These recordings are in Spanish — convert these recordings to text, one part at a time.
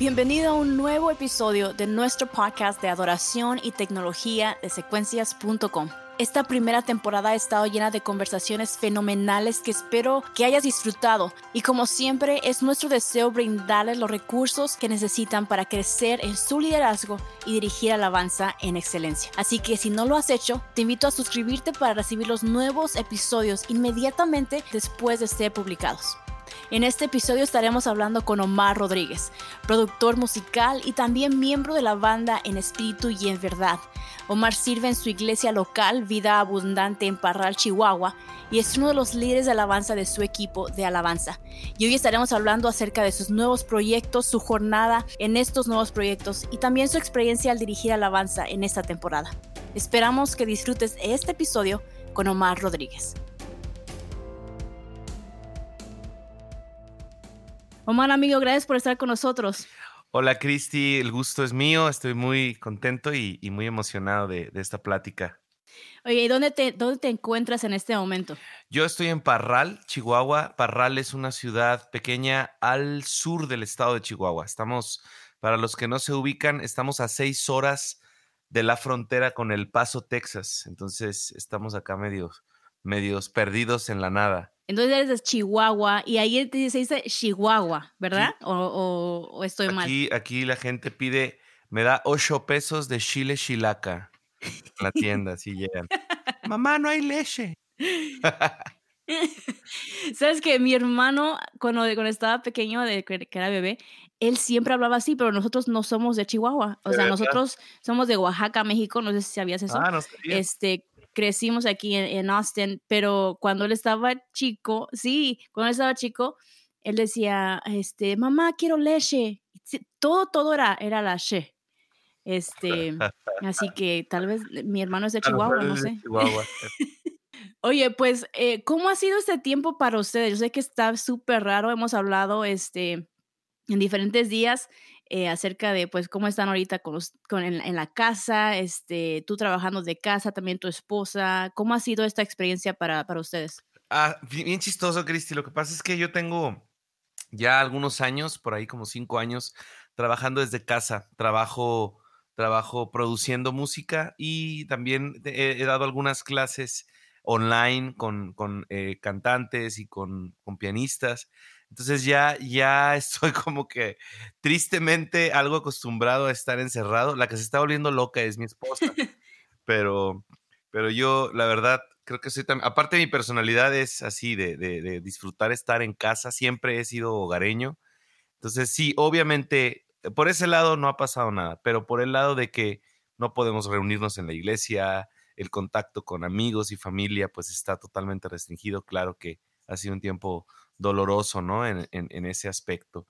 Bienvenido a un nuevo episodio de nuestro podcast de adoración y tecnología de secuencias.com. Esta primera temporada ha estado llena de conversaciones fenomenales que espero que hayas disfrutado y como siempre es nuestro deseo brindarles los recursos que necesitan para crecer en su liderazgo y dirigir alabanza en excelencia. Así que si no lo has hecho, te invito a suscribirte para recibir los nuevos episodios inmediatamente después de ser publicados. En este episodio estaremos hablando con Omar Rodríguez, productor musical y también miembro de la banda En Espíritu y en Verdad. Omar sirve en su iglesia local, Vida Abundante en Parral, Chihuahua, y es uno de los líderes de alabanza de su equipo de alabanza. Y hoy estaremos hablando acerca de sus nuevos proyectos, su jornada en estos nuevos proyectos y también su experiencia al dirigir alabanza en esta temporada. Esperamos que disfrutes este episodio con Omar Rodríguez. Omar, amigo, gracias por estar con nosotros. Hola, Cristi, el gusto es mío. Estoy muy contento y, muy emocionado de, esta plática. Oye, ¿y dónde te, dónde te encuentras en este momento? Yo estoy en Parral, Chihuahua. Parral es una ciudad pequeña al sur del estado de Chihuahua. Estamos, para los que no se ubican, estamos a seis horas de la frontera con El Paso, Texas. Entonces, estamos acá medios, medios perdidos en la nada. Entonces eres de Chihuahua y ahí se dice Chihuahua, ¿verdad? O, estoy mal. Aquí la gente pide, me da ocho pesos de chile chilaca en la tienda, así llegan. Mamá, no hay leche. Sabes que mi hermano, cuando, cuando estaba pequeño, de que era bebé, él siempre hablaba así, pero nosotros no somos de Chihuahua. O sea, nosotros somos de Oaxaca, México. No sé si sabías eso. Ah, no sabía. Este, crecimos aquí en, Austin, pero cuando él estaba chico, sí, cuando él estaba chico, él decía, este, mamá, quiero leche. Todo, todo era, era la she. Este, así que tal vez mi hermano es de Chihuahua, no sé. Oye, pues, eh, ¿cómo ha sido este tiempo para ustedes? Yo sé que está súper raro, hemos hablado este, en diferentes días eh, acerca de pues cómo están ahorita con, con en, la casa, este, tú trabajando de casa, también tu esposa, ¿cómo ha sido esta experiencia para, para ustedes? Ah, bien, chistoso, Cristi. Lo que pasa es que yo tengo ya algunos años, por ahí como cinco años, trabajando desde casa. Trabajo, trabajo produciendo música y también he, dado algunas clases online con, con eh, cantantes y con, con pianistas. Entonces ya, ya estoy como que tristemente algo acostumbrado a estar encerrado. La que se está volviendo loca es mi esposa. pero, pero yo, la verdad, creo que soy también, aparte mi personalidad es así, de, de, disfrutar estar en casa. Siempre he sido hogareño. Entonces sí, obviamente, por ese lado no ha pasado nada, pero por el lado de que no podemos reunirnos en la iglesia, el contacto con amigos y familia, pues está totalmente restringido. Claro que ha sido un tiempo doloroso, ¿no? En, en, ese aspecto.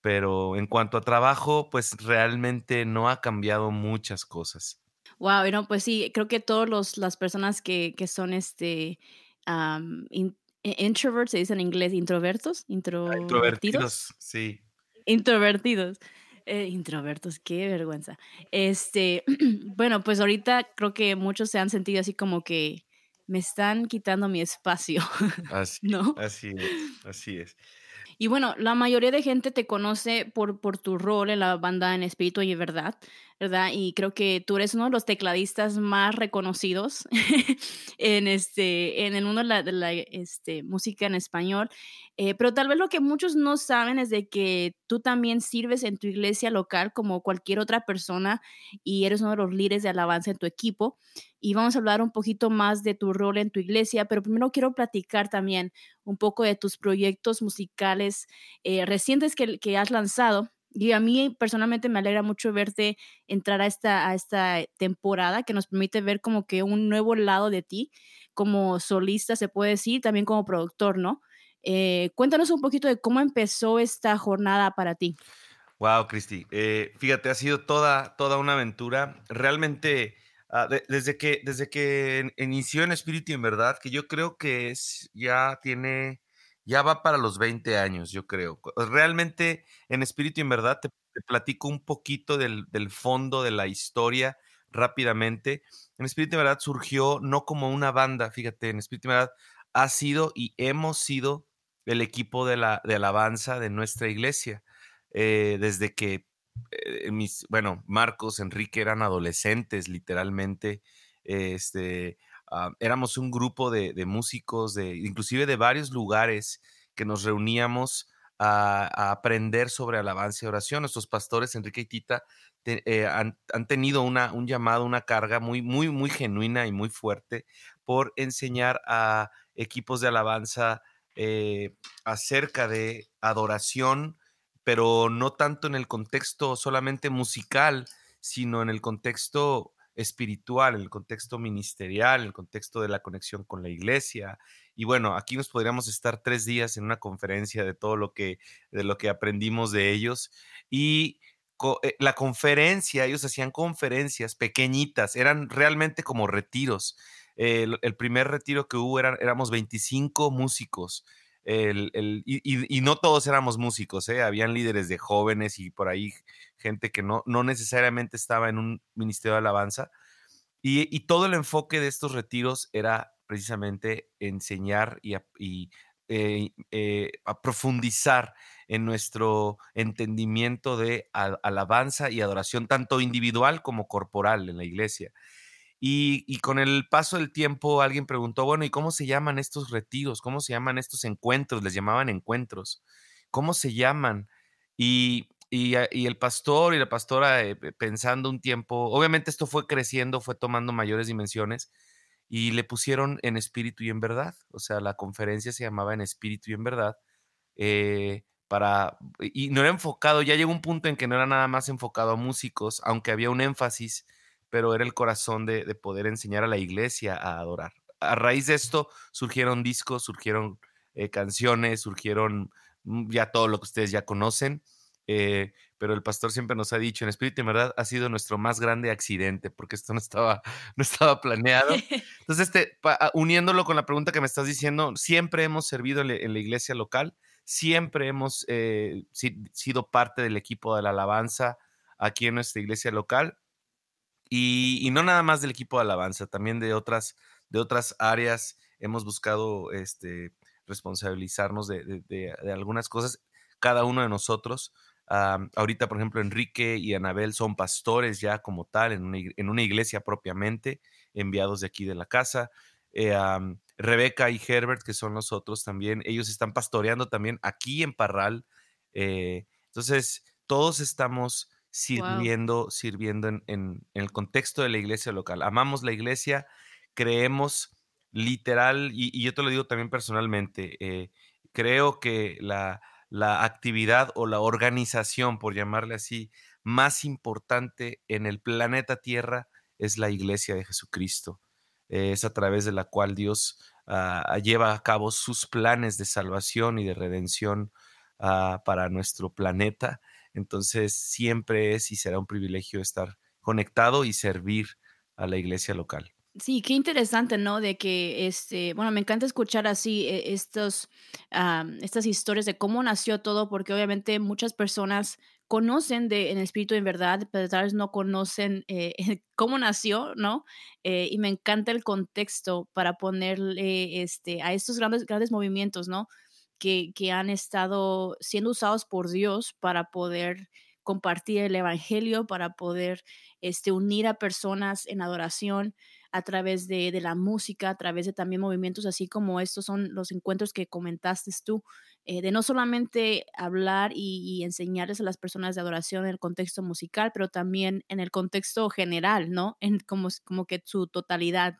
Pero en cuanto a trabajo, pues realmente no ha cambiado muchas cosas. Wow, no, pues sí, creo que todas las personas que, que son este um, introverts, se dice en inglés, introvertos, ah, introvertidos. sí. Introvertidos. Eh, introvertos, qué vergüenza. Este, bueno, pues ahorita creo que muchos se han sentido así como que me están quitando mi espacio. Así, ¿no? así es, así es. Y bueno, la mayoría de gente te conoce por, por tu rol en la banda en Espíritu y Verdad, ¿verdad? Y creo que tú eres uno de los tecladistas más reconocidos en, este, en el mundo de la, de la este, música en español. Eh, pero tal vez lo que muchos no saben es de que tú también sirves en tu iglesia local como cualquier otra persona y eres uno de los líderes de alabanza en tu equipo. Y vamos a hablar un poquito más de tu rol en tu iglesia, pero primero quiero platicar también un poco de tus proyectos musicales eh, recientes que, que has lanzado. Y a mí personalmente me alegra mucho verte entrar a esta, a esta temporada que nos permite ver como que un nuevo lado de ti, como solista se puede decir, también como productor, ¿no? Eh, cuéntanos un poquito de cómo empezó esta jornada para ti. Wow, Cristi. Eh, fíjate, ha sido toda, toda una aventura. Realmente, ah, desde, que, desde que inició en Espíritu en verdad, que yo creo que es, ya tiene, ya va para los 20 años, yo creo. Realmente, en Espíritu en verdad, te, platico un poquito del, del, fondo de la historia rápidamente. En Espíritu en verdad surgió no como una banda, fíjate, en Espíritu en verdad ha sido y hemos sido el equipo de, la, de alabanza de nuestra iglesia. Eh, desde que eh, mis, bueno, Marcos, Enrique eran adolescentes, literalmente. Este, ah, éramos un grupo de, músicos, de, inclusive de varios lugares que nos reuníamos a, aprender sobre alabanza y oración. Nuestros pastores, Enrique y Tita, eh, han, tenido una, un llamado, una carga muy, muy, muy genuina y muy fuerte por enseñar a equipos de alabanza eh, acerca de adoración, pero no tanto en el contexto solamente musical, sino en el contexto espiritual, en el contexto ministerial, en el contexto de la conexión con la iglesia. Y bueno, aquí nos podríamos estar tres días en una conferencia de todo lo que, de lo que aprendimos de ellos. Y eh, la conferencia, ellos hacían conferencias pequeñitas, eran realmente como retiros. el, primer retiro que hubo eran, éramos 25 músicos. Y, no todos éramos músicos, ¿eh? habían líderes de jóvenes y por ahí gente que no, no necesariamente estaba en un ministerio de alabanza. Y, todo el enfoque de estos retiros era precisamente enseñar y, y eh, eh, profundizar en nuestro entendimiento de alabanza y adoración, tanto individual como corporal en la iglesia. Y, con el paso del tiempo alguien preguntó, bueno, ¿y cómo se llaman estos retiros? ¿Cómo se llaman estos encuentros? Les llamaban encuentros. ¿Cómo se llaman? Y, el pastor y la pastora eh, pensando un tiempo, obviamente esto fue creciendo, fue tomando mayores dimensiones y le pusieron en espíritu y en verdad. O sea, la conferencia se llamaba en espíritu y en verdad. Eh, para, y no era enfocado, ya llegó un punto en que no era nada más enfocado a músicos, aunque había un énfasis, pero era el corazón de, poder enseñar a la iglesia a adorar. A raíz de esto surgieron discos, surgieron eh, canciones, surgieron mm, ya todo lo que ustedes ya conocen. Eh, pero el pastor siempre nos ha dicho, en espíritu y verdad, ha sido nuestro más grande accidente, porque esto no estaba, no estaba planeado. Entonces, este, ah, uniéndolo con la pregunta que me estás diciendo, siempre hemos servido en, la iglesia local, siempre hemos eh, sido parte del equipo de la alabanza aquí en nuestra iglesia local, y, no nada más del equipo de alabanza, también de otras, de otras áreas hemos buscado este, responsabilizarnos de, de algunas cosas, cada uno de nosotros ahorita, por ejemplo, Enrique y Anabel son pastores ya como tal en una, iglesia propiamente, enviados de aquí de la casa. Eh, Rebeca y Herbert, que son los otros también, ellos están pastoreando también aquí en Parral. Eh, entonces, todos estamos sirviendo, sirviendo en, el contexto de la iglesia local. Amamos la iglesia, creemos literal, y, yo te lo digo también personalmente, eh, creo que la, la actividad o la organización, por llamarle así, más importante en el planeta Tierra es la iglesia de Jesucristo. Es a través de la cual Dios ah, lleva a cabo sus planes de salvación y de redención ah, para nuestro planeta. Entonces siempre es y será un privilegio estar conectado y servir a la iglesia local. Sí, qué interesante, ¿no? De que, este, bueno, me encanta escuchar así eh, estos, estas historias de cómo nació todo, porque obviamente muchas personas conocen de en espíritu en verdad, pero tal vez no conocen eh, cómo nació, ¿no? Eh, y me encanta el contexto para ponerle este, a estos grandes, grandes movimientos, ¿no? Que, han estado siendo usados por Dios para poder compartir el evangelio, para poder este, unir a personas en adoración a través de, la música, a través de también movimientos así como estos son los encuentros que comentaste tú, eh, de no solamente hablar y, enseñarles a las personas de adoración en el contexto musical, pero también en el contexto general, ¿no? En como, como que su totalidad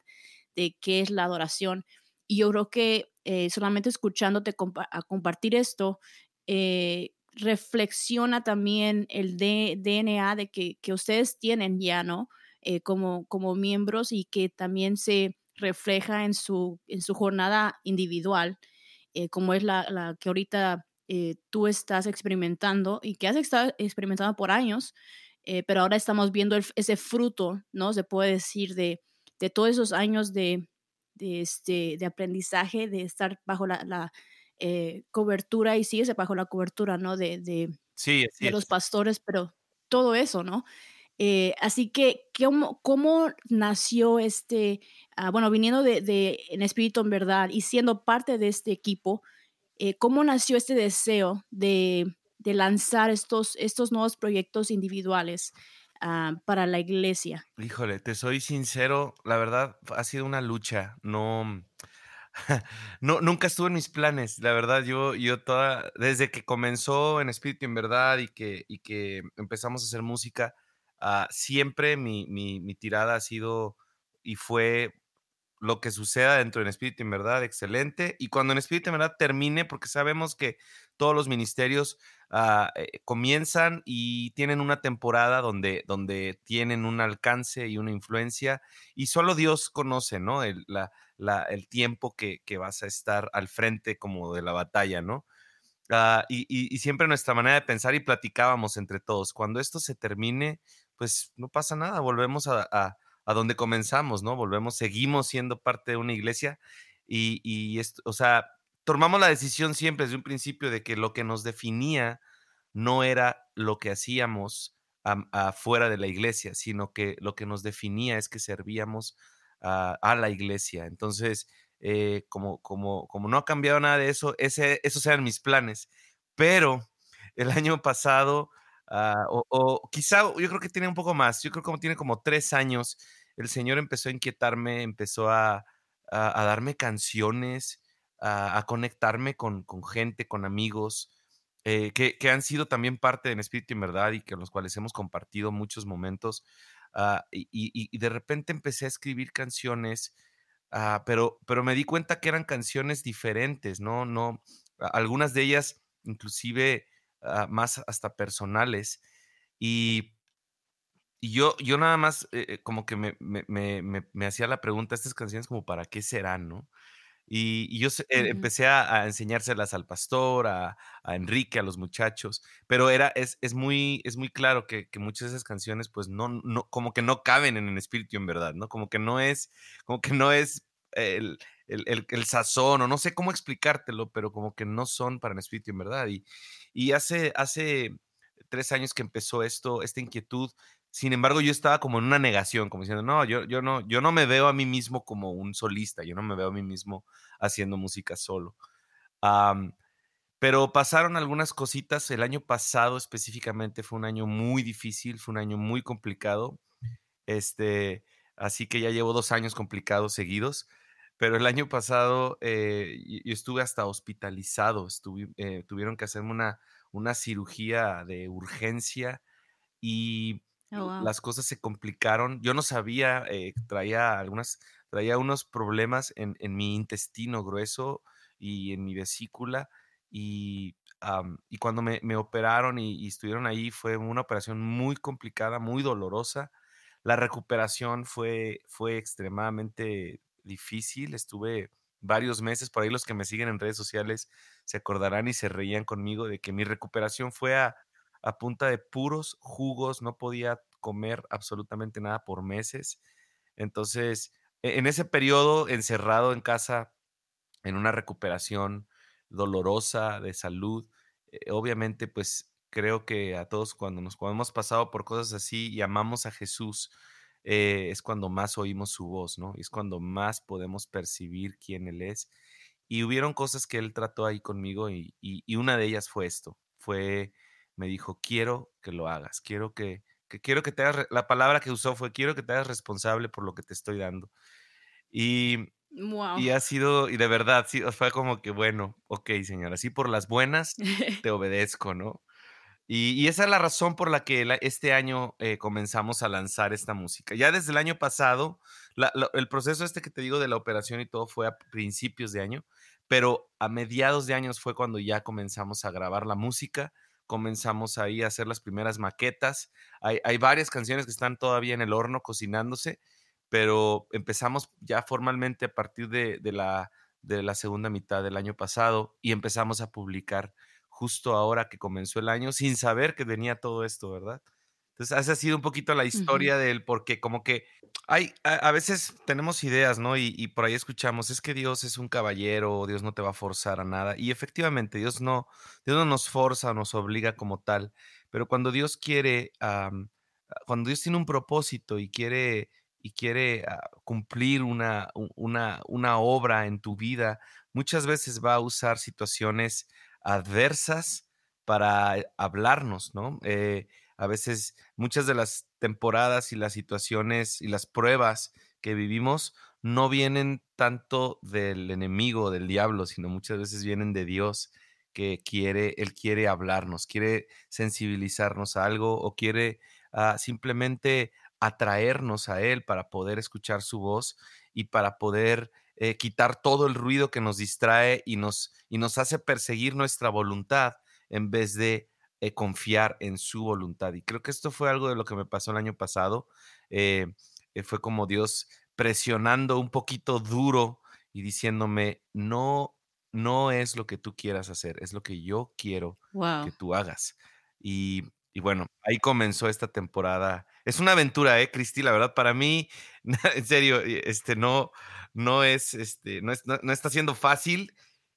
de qué es la adoración. Y yo creo que eh, solamente escuchándote a compartir esto, eh, reflexiona también el DNA de que, que ustedes tienen ya, ¿no? Eh, como, como miembros y que también se refleja en su, en su jornada individual, como es la, la que ahorita tú estás experimentando y que has estado experimentando por años, pero ahora estamos viendo ese fruto, ¿no? Se puede decir de, de todos esos años de, de, este, de aprendizaje, de estar bajo la, la cobertura y sigues bajo la cobertura, ¿no? De, de, sí, de los pastores, pero todo eso, ¿no? Eh, así que, ¿cómo, ¿cómo, nació este, ah, bueno, viniendo de, En Espíritu en Verdad y siendo parte de este equipo, eh, cómo nació este deseo de, de lanzar estos, estos nuevos proyectos individuales ah, para la iglesia? Híjole, te soy sincero, la verdad ha sido una lucha, no, no, nunca estuvo en mis planes, la verdad, yo, yo toda, desde que comenzó en Espíritu en Verdad y que, y que empezamos a hacer música, ah, siempre mi, mi, mi tirada ha sido y fue lo que suceda dentro en Espíritu en Verdad, excelente. Y cuando en Espíritu en Verdad termine, porque sabemos que todos los ministerios ah, eh, comienzan y tienen una temporada donde, donde tienen un alcance y una influencia, y solo Dios conoce, ¿no? El, el tiempo que, que, vas a estar al frente como de la batalla, ¿no? Ah, y, y, siempre nuestra manera de pensar y platicábamos entre todos, cuando esto se termine, pues no pasa nada, volvemos a a donde comenzamos, ¿no? Volvemos, seguimos siendo parte de una iglesia y, y esto, o sea, tomamos la decisión siempre desde un principio de que lo que nos definía no era lo que hacíamos afuera de la iglesia, sino que lo que nos definía es que servíamos a, la iglesia. Entonces, eh, como, como, como no ha cambiado nada de eso, esos eran mis planes. Pero el año pasado Ah, o, quizá, yo creo que tiene un poco más, yo creo que tiene como tres años, el Señor empezó a inquietarme, empezó a, darme canciones, a, conectarme con, gente, con amigos, eh, que, han sido también parte de mi espíritu en verdad y con los cuales hemos compartido muchos momentos. Ah, y, de repente empecé a escribir canciones, ah, pero, pero me di cuenta que eran canciones diferentes, ¿no? no algunas de ellas inclusive Ah, más hasta personales. Y, y yo, yo nada más eh, eh, como que me, me, me, me, hacía la pregunta, estas canciones como para qué serán, ¿no? Y, yo eh, empecé a, enseñárselas al pastor, a, a, Enrique, a los muchachos, pero era, es, es, muy, es muy claro que, que, muchas de esas canciones pues no, no, como que no caben en el espíritu en verdad, ¿no? Como que no es, como que no es el, el, el, sazón, o no sé cómo explicártelo, pero como que no son para el espíritu en verdad. Y, y hace, hace tres años que empezó esto, esta inquietud, sin embargo, yo estaba como en una negación, como diciendo, no, yo, yo, no, yo no me veo a mí mismo como un solista, yo no me veo a mí mismo haciendo música solo. pero pasaron algunas cositas. El año pasado específicamente fue un año muy difícil, fue un año muy complicado. Este, así que ya llevo dos años complicados seguidos. Pero el año pasado eh, yo estuve hasta hospitalizado, eh, tuvieron que hacerme una, una cirugía de urgencia y oh, las cosas se complicaron. Yo no sabía, eh, traía algunas, traía unos problemas en, mi intestino grueso y en mi vesícula y, y cuando me, operaron y, y, estuvieron ahí fue una operación muy complicada, muy dolorosa. La recuperación fue, fue extremadamente difícil. Estuve varios meses, por ahí los que me siguen en redes sociales se acordarán y se reían conmigo de que mi recuperación fue a, punta de puros jugos, no podía comer absolutamente nada por meses. Entonces, e, en ese periodo encerrado en casa, en una recuperación dolorosa de salud, eh, obviamente pues creo que a todos cuando nos cuando hemos pasado por cosas así y amamos a Jesús, eh, es cuando más oímos su voz, ¿no? Es cuando más podemos percibir quién Él es. Y hubieron cosas que Él trató ahí conmigo y, una de ellas fue esto, fue, me dijo, quiero que lo hagas, quiero que, quiero que te hagas, la palabra que usó fue, quiero que te hagas responsable por lo que te estoy dando. Y, y ha sido, y de verdad, sí, fue como que, bueno, ok, señora, así por las buenas te obedezco, ¿no? Y, esa es la razón por la que este año eh, comenzamos a lanzar esta música. Ya desde el año pasado, el proceso este que te digo de la operación y todo fue a principios de año, pero a mediados de años fue cuando ya comenzamos a grabar la música, comenzamos ahí a hacer las primeras maquetas. Hay, varias canciones que están todavía en el horno cocinándose, pero empezamos ya formalmente a partir de, la, de la segunda mitad del año pasado y empezamos a publicar justo ahora que comenzó el año, sin saber que venía todo esto, ¿verdad? Entonces, esa ha sido un poquito la historia del por qué, como que hay, a, veces tenemos ideas, ¿no? Y, por ahí escuchamos, es que Dios es un caballero, Dios no te va a forzar a nada. Y efectivamente, Dios no, Dios no nos forza, nos obliga como tal. Pero cuando Dios quiere, cuando Dios tiene un propósito y quiere, y quiere ah, cumplir una, una, una obra en tu vida, muchas veces va a usar situaciones adversas para hablarnos, ¿no? Eh, a veces muchas de las temporadas y las situaciones y las pruebas que vivimos no vienen tanto del enemigo, del diablo, sino muchas veces vienen de Dios que quiere, Él quiere hablarnos, quiere sensibilizarnos a algo o quiere ah, simplemente atraernos a Él para poder escuchar su voz y para poder eh, quitar todo el ruido que nos distrae y nos, y nos hace perseguir nuestra voluntad en vez de eh, confiar en su voluntad. Y creo que esto fue algo de lo que me pasó el año pasado. Eh, fue como Dios presionando un poquito duro y diciéndome, no, no es lo que tú quieras hacer, es lo que yo quiero que tú hagas. Y, y, bueno, ahí comenzó esta temporada. Es una aventura, ¿eh, Cristi? La verdad, para mí, en serio, este, no, no es, este, no, no, está siendo fácil.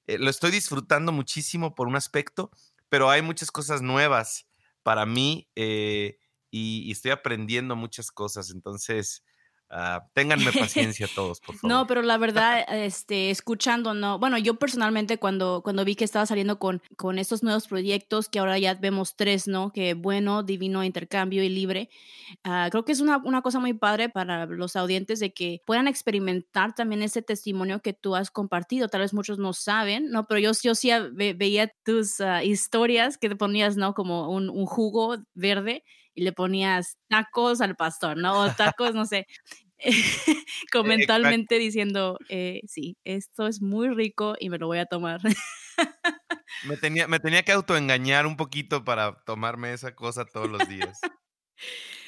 Eh, lo estoy disfrutando muchísimo por un aspecto, pero hay muchas cosas nuevas para mí eh, y, estoy aprendiendo muchas cosas. Entonces, Uh, ténganme paciencia todos, por favor. No, pero la verdad, este, escuchando, no. Bueno, yo personalmente cuando, cuando vi que estaba saliendo con, con estos nuevos proyectos, que ahora ya vemos tres, ¿no? Que bueno, divino, intercambio y libre. Uh, creo que es una, una, cosa muy padre para los audientes de que puedan experimentar también ese testimonio que tú has compartido. Tal vez muchos no saben, ¿no? Pero yo, yo sí veía tus uh, historias que te ponías, ¿no? Como un, un jugo verde y le ponías tacos al pastor, ¿no? O tacos, no sé. comentalmente diciendo, eh, sí, esto es muy rico y me lo voy a tomar. me, tenía, me tenía que autoengañar un poquito para tomarme esa cosa todos los días.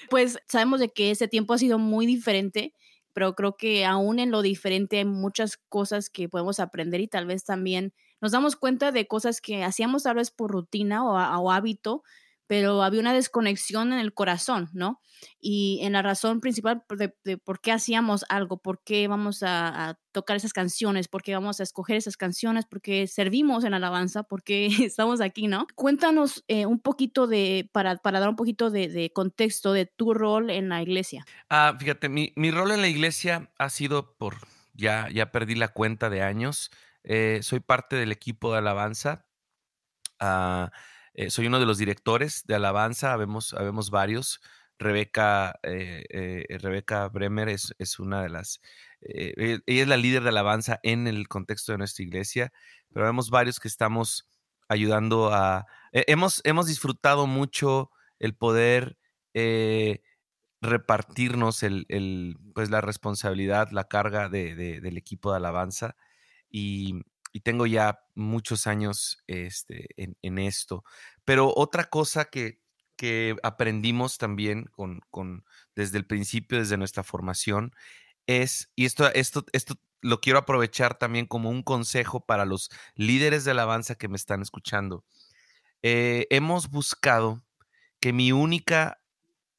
Pues sabemos de que ese tiempo ha sido muy diferente, pero creo que aún en lo diferente hay muchas cosas que podemos aprender y tal vez también nos damos cuenta de cosas que hacíamos tal vez por rutina o, o hábito, pero había una desconexión en el corazón, ¿no? Y en la razón principal de, por qué hacíamos algo, por qué vamos a, tocar esas canciones, por qué vamos a escoger esas canciones, por qué servimos en alabanza, por qué estamos aquí, ¿no? Cuéntanos eh, un poquito de, para, para dar un poquito de, contexto de tu rol en la iglesia. Ah, fíjate, mi, mi, rol en la iglesia ha sido por, ya, ya perdí la cuenta de años, eh, soy parte del equipo de alabanza. Ah, eh, soy uno de los directores de Alabanza, habemos, varios. Rebeca, eh, eh, Rebeca Bremer es, una de las, ella es la líder de alabanza en el contexto de nuestra iglesia, pero vemos varios que estamos ayudando a, hemos, hemos disfrutado mucho el poder repartirnos el, el, pues la responsabilidad, la carga de, del equipo de alabanza y, y tengo ya muchos años este, en, esto. Pero otra cosa que, que aprendimos también con, con, desde el principio, desde nuestra formación, es, y esto, esto, esto lo quiero aprovechar también como un consejo para los líderes de alabanza que me están escuchando. Eh, hemos buscado que mi única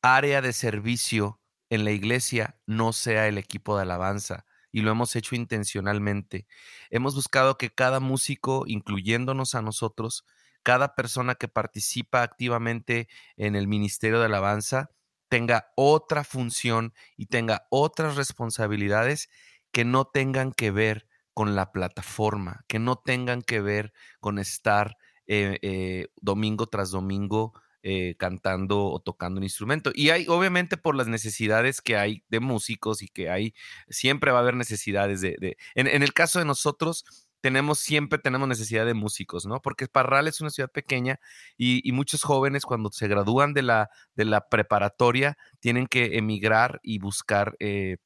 área de servicio en la iglesia no sea el equipo de alabanza, y lo hemos hecho intencionalmente. Hemos buscado que cada músico, incluyéndonos a nosotros, cada persona que participa activamente en el Ministerio de Alabanza, tenga otra función y tenga otras responsabilidades que no tengan que ver con la plataforma, que no tengan que ver con estar eh, eh, domingo tras domingo eh, cantando o tocando un instrumento. Y hay, obviamente, por las necesidades que hay de músicos y que hay, siempre va a haber necesidades de... en, el caso de nosotros, tenemos, siempre tenemos necesidad de músicos, ¿no? Porque Parral es una ciudad pequeña y, muchos jóvenes cuando se gradúan de la, de la preparatoria tienen que emigrar y buscar eh,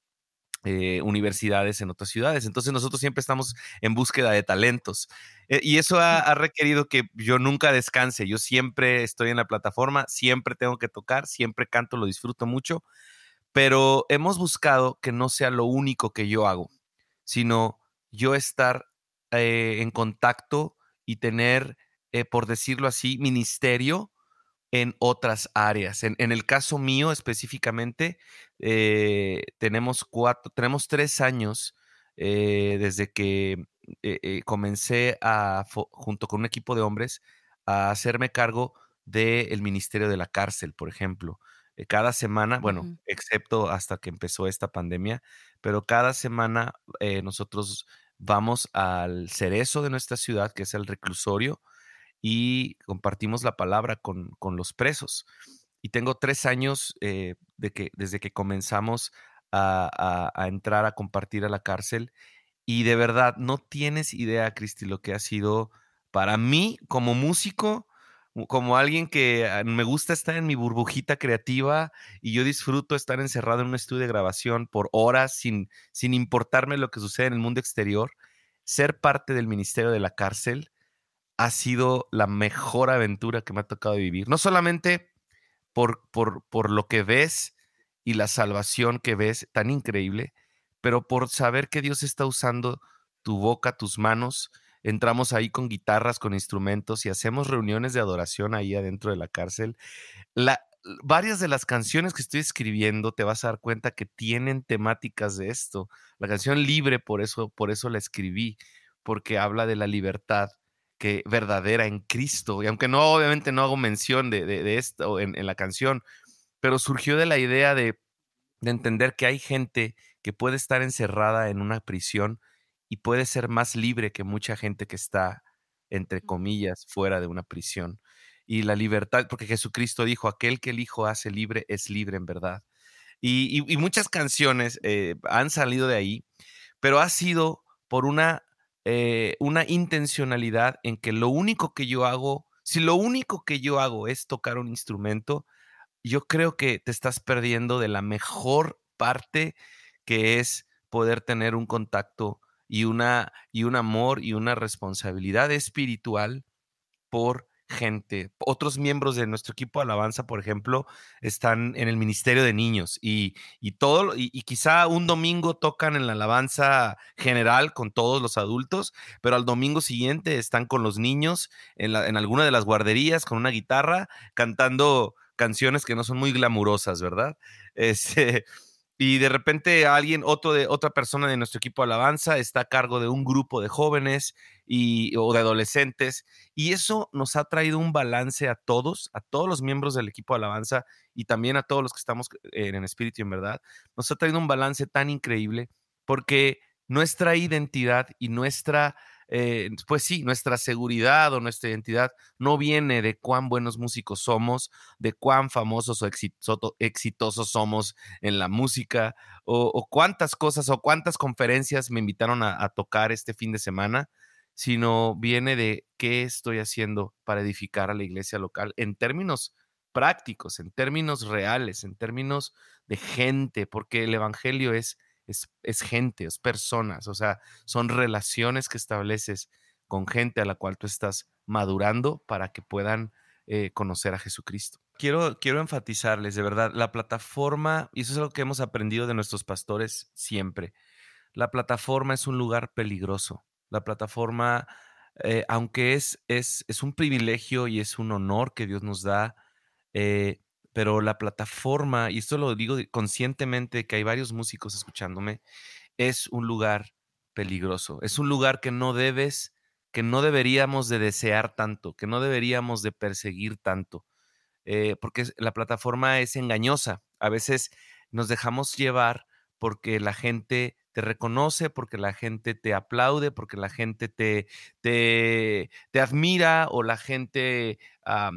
eh, universidades en otras ciudades. Entonces nosotros siempre estamos en búsqueda de talentos. Eh, y eso ha, requerido que yo nunca descanse. Yo siempre estoy en la plataforma, siempre tengo que tocar, siempre canto, lo disfruto mucho. Pero hemos buscado que no sea lo único que yo hago, sino yo estar eh, en contacto y tener, por decirlo así, ministerio en otras áreas. En, el caso mío específicamente, eh, tenemos, cuatro, tenemos tres años eh, desde que eh, comencé a, junto con un equipo de hombres, a hacerme cargo del Ministerio de la Cárcel, por ejemplo. cada semana, bueno, excepto hasta que empezó esta pandemia, pero cada semana nosotros vamos al cerezo de nuestra ciudad, que es el reclusorio, y compartimos la palabra con, los presos. Y tengo tres años eh, de que, desde que comenzamos a, entrar a compartir a la cárcel. Y de verdad, no tienes idea, Cristi, lo que ha sido para mí como músico, como alguien que ah, me gusta estar en mi burbujita creativa y yo disfruto estar encerrado en un estudio de grabación por horas sin, sin importarme lo que sucede en el mundo exterior, ser parte del Ministerio de la Cárcel ha sido la mejor aventura que me ha tocado vivir. No solamente por, por, por lo que ves y la salvación que ves tan increíble, pero por saber que Dios está usando tu boca, tus manos. Entramos ahí con guitarras, con instrumentos y hacemos reuniones de adoración ahí adentro de la cárcel. La, varias de las canciones que estoy escribiendo te vas a dar cuenta que tienen temáticas de esto. La canción Libre, por eso, por eso la escribí, porque habla de la libertad que verdadera en Cristo. Y aunque no, obviamente no hago mención de, esto en, la canción, pero surgió de la idea de, de entender que hay gente que puede estar encerrada en una prisión y puede ser más libre que mucha gente que está, entre comillas, fuera de una prisión. Y la libertad, porque Jesucristo dijo, aquel que el Hijo hace libre es libre en verdad. Y, muchas canciones eh, han salido de ahí, pero ha sido por una, eh, una intencionalidad en que lo único que yo hago, si lo único que yo hago es tocar un instrumento, yo creo que te estás perdiendo de la mejor parte que es poder tener un contacto y, una, y un amor y una responsabilidad espiritual por gente. Otros miembros de nuestro equipo de alabanza, por ejemplo, están en el ministerio de niños y, todo, y, quizá un domingo tocan en la alabanza general con todos los adultos, pero al domingo siguiente están con los niños en, en alguna de las guarderías con una guitarra cantando canciones que no son muy glamurosas, ¿verdad? Este, y de repente alguien, otro de, otra persona de nuestro equipo alabanza está a cargo de un grupo de jóvenes y, o de adolescentes. Y eso nos ha traído un balance a todos, a todos los miembros del equipo alabanza y también a todos los que estamos en espíritu en verdad. Nos ha traído un balance tan increíble porque nuestra identidad y nuestra eh, pues sí, nuestra seguridad o nuestra identidad no viene de cuán buenos músicos somos, de cuán famosos o exitosos somos en la música, o, cuántas cosas o cuántas conferencias me invitaron a, tocar este fin de semana, sino viene de qué estoy haciendo para edificar a la iglesia local en términos prácticos, en términos reales, en términos de gente, porque el Evangelio es es, gente, es personas, o sea, son relaciones que estableces con gente a la cual tú estás madurando para que puedan eh, conocer a Jesucristo. Quiero, quiero enfatizarles, de verdad, la plataforma, y eso es lo que hemos aprendido de nuestros pastores siempre, la plataforma es un lugar peligroso. La plataforma, eh, aunque es, es, es, un privilegio y es un honor que Dios nos da, eh, pero la plataforma, y esto lo digo conscientemente, que hay varios músicos escuchándome, es un lugar peligroso, es un lugar que no debes, que no deberíamos de desear tanto, que no deberíamos de perseguir tanto, eh, porque la plataforma es engañosa. A veces nos dejamos llevar porque la gente te reconoce, porque la gente te aplaude, porque la gente te, te, te admira o la gente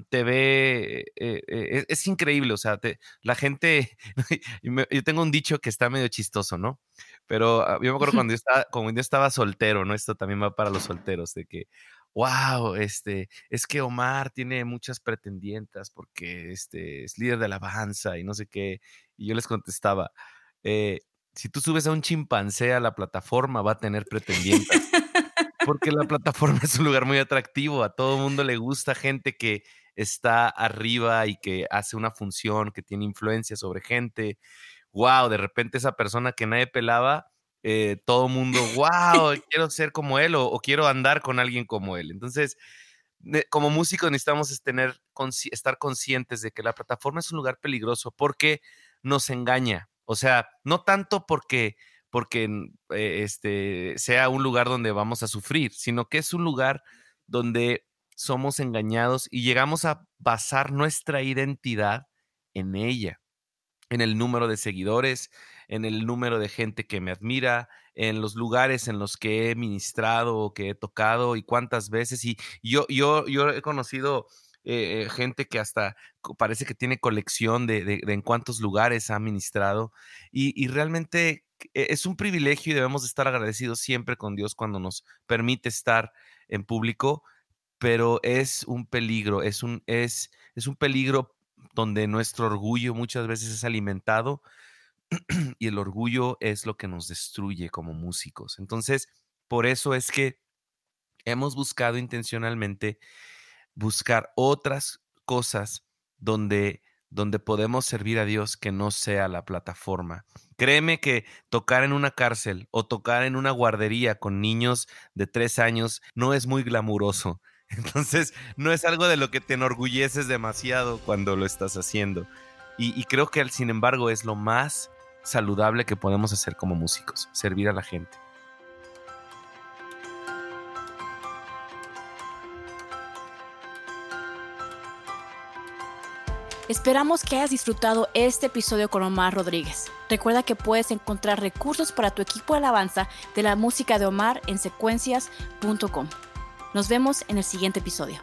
te ve. Eh, eh, es, increíble, o sea, la gente. yo tengo un dicho que está medio chistoso, ¿no? Pero ah, yo me acuerdo cuando yo, estaba, cuando yo estaba soltero, ¿no? Esto también va para los solteros, de que wow, este, es que Omar tiene muchas pretendientas porque este, es líder de la alabanza y no sé qué. Y yo les contestaba, eh, si tú subes a un chimpancé a la plataforma, va a tener pretendientes. Porque la plataforma es un lugar muy atractivo. A todo mundo le gusta gente que está arriba y que hace una función, que tiene influencia sobre gente. Wow, de repente esa persona que nadie pelaba, eh, todo mundo, wow, quiero ser como él o, quiero andar con alguien como él. Entonces, como músicos necesitamos tener, estar conscientes de que la plataforma es un lugar peligroso porque nos engaña o sea, no tanto porque, porque eh, este, sea un lugar donde vamos a sufrir, sino que es un lugar donde somos engañados y llegamos a basar nuestra identidad en ella. en el número de seguidores, en el número de gente que me admira, en los lugares en los que he ministrado o que he tocado y cuántas veces. Y yo, yo, yo he conocido eh, eh, gente que hasta parece que tiene colección de, en cuántos lugares ha ministrado. Y, realmente e, es un privilegio y debemos estar agradecidos siempre con Dios cuando nos permite estar en público, pero es un peligro, es un, es, es un peligro donde nuestro orgullo muchas veces es alimentado y el orgullo es lo que nos destruye como músicos. Entonces, por eso es que hemos buscado intencionalmente buscar otras cosas donde donde podemos servir a Dios que no sea la plataforma. Créeme que tocar en una cárcel o tocar en una guardería con niños de tres años no es muy glamuroso. Entonces, no es algo de lo que te enorgulleces demasiado cuando lo estás haciendo. Y, y creo que, sin embargo, es lo más saludable que podemos hacer como músicos, servir a la gente. Esperamos que hayas disfrutado este episodio con Omar Rodríguez. Recuerda que puedes encontrar recursos para tu equipo de alabanza de la música de Omar en secuencias.com. Nos vemos en el siguiente episodio.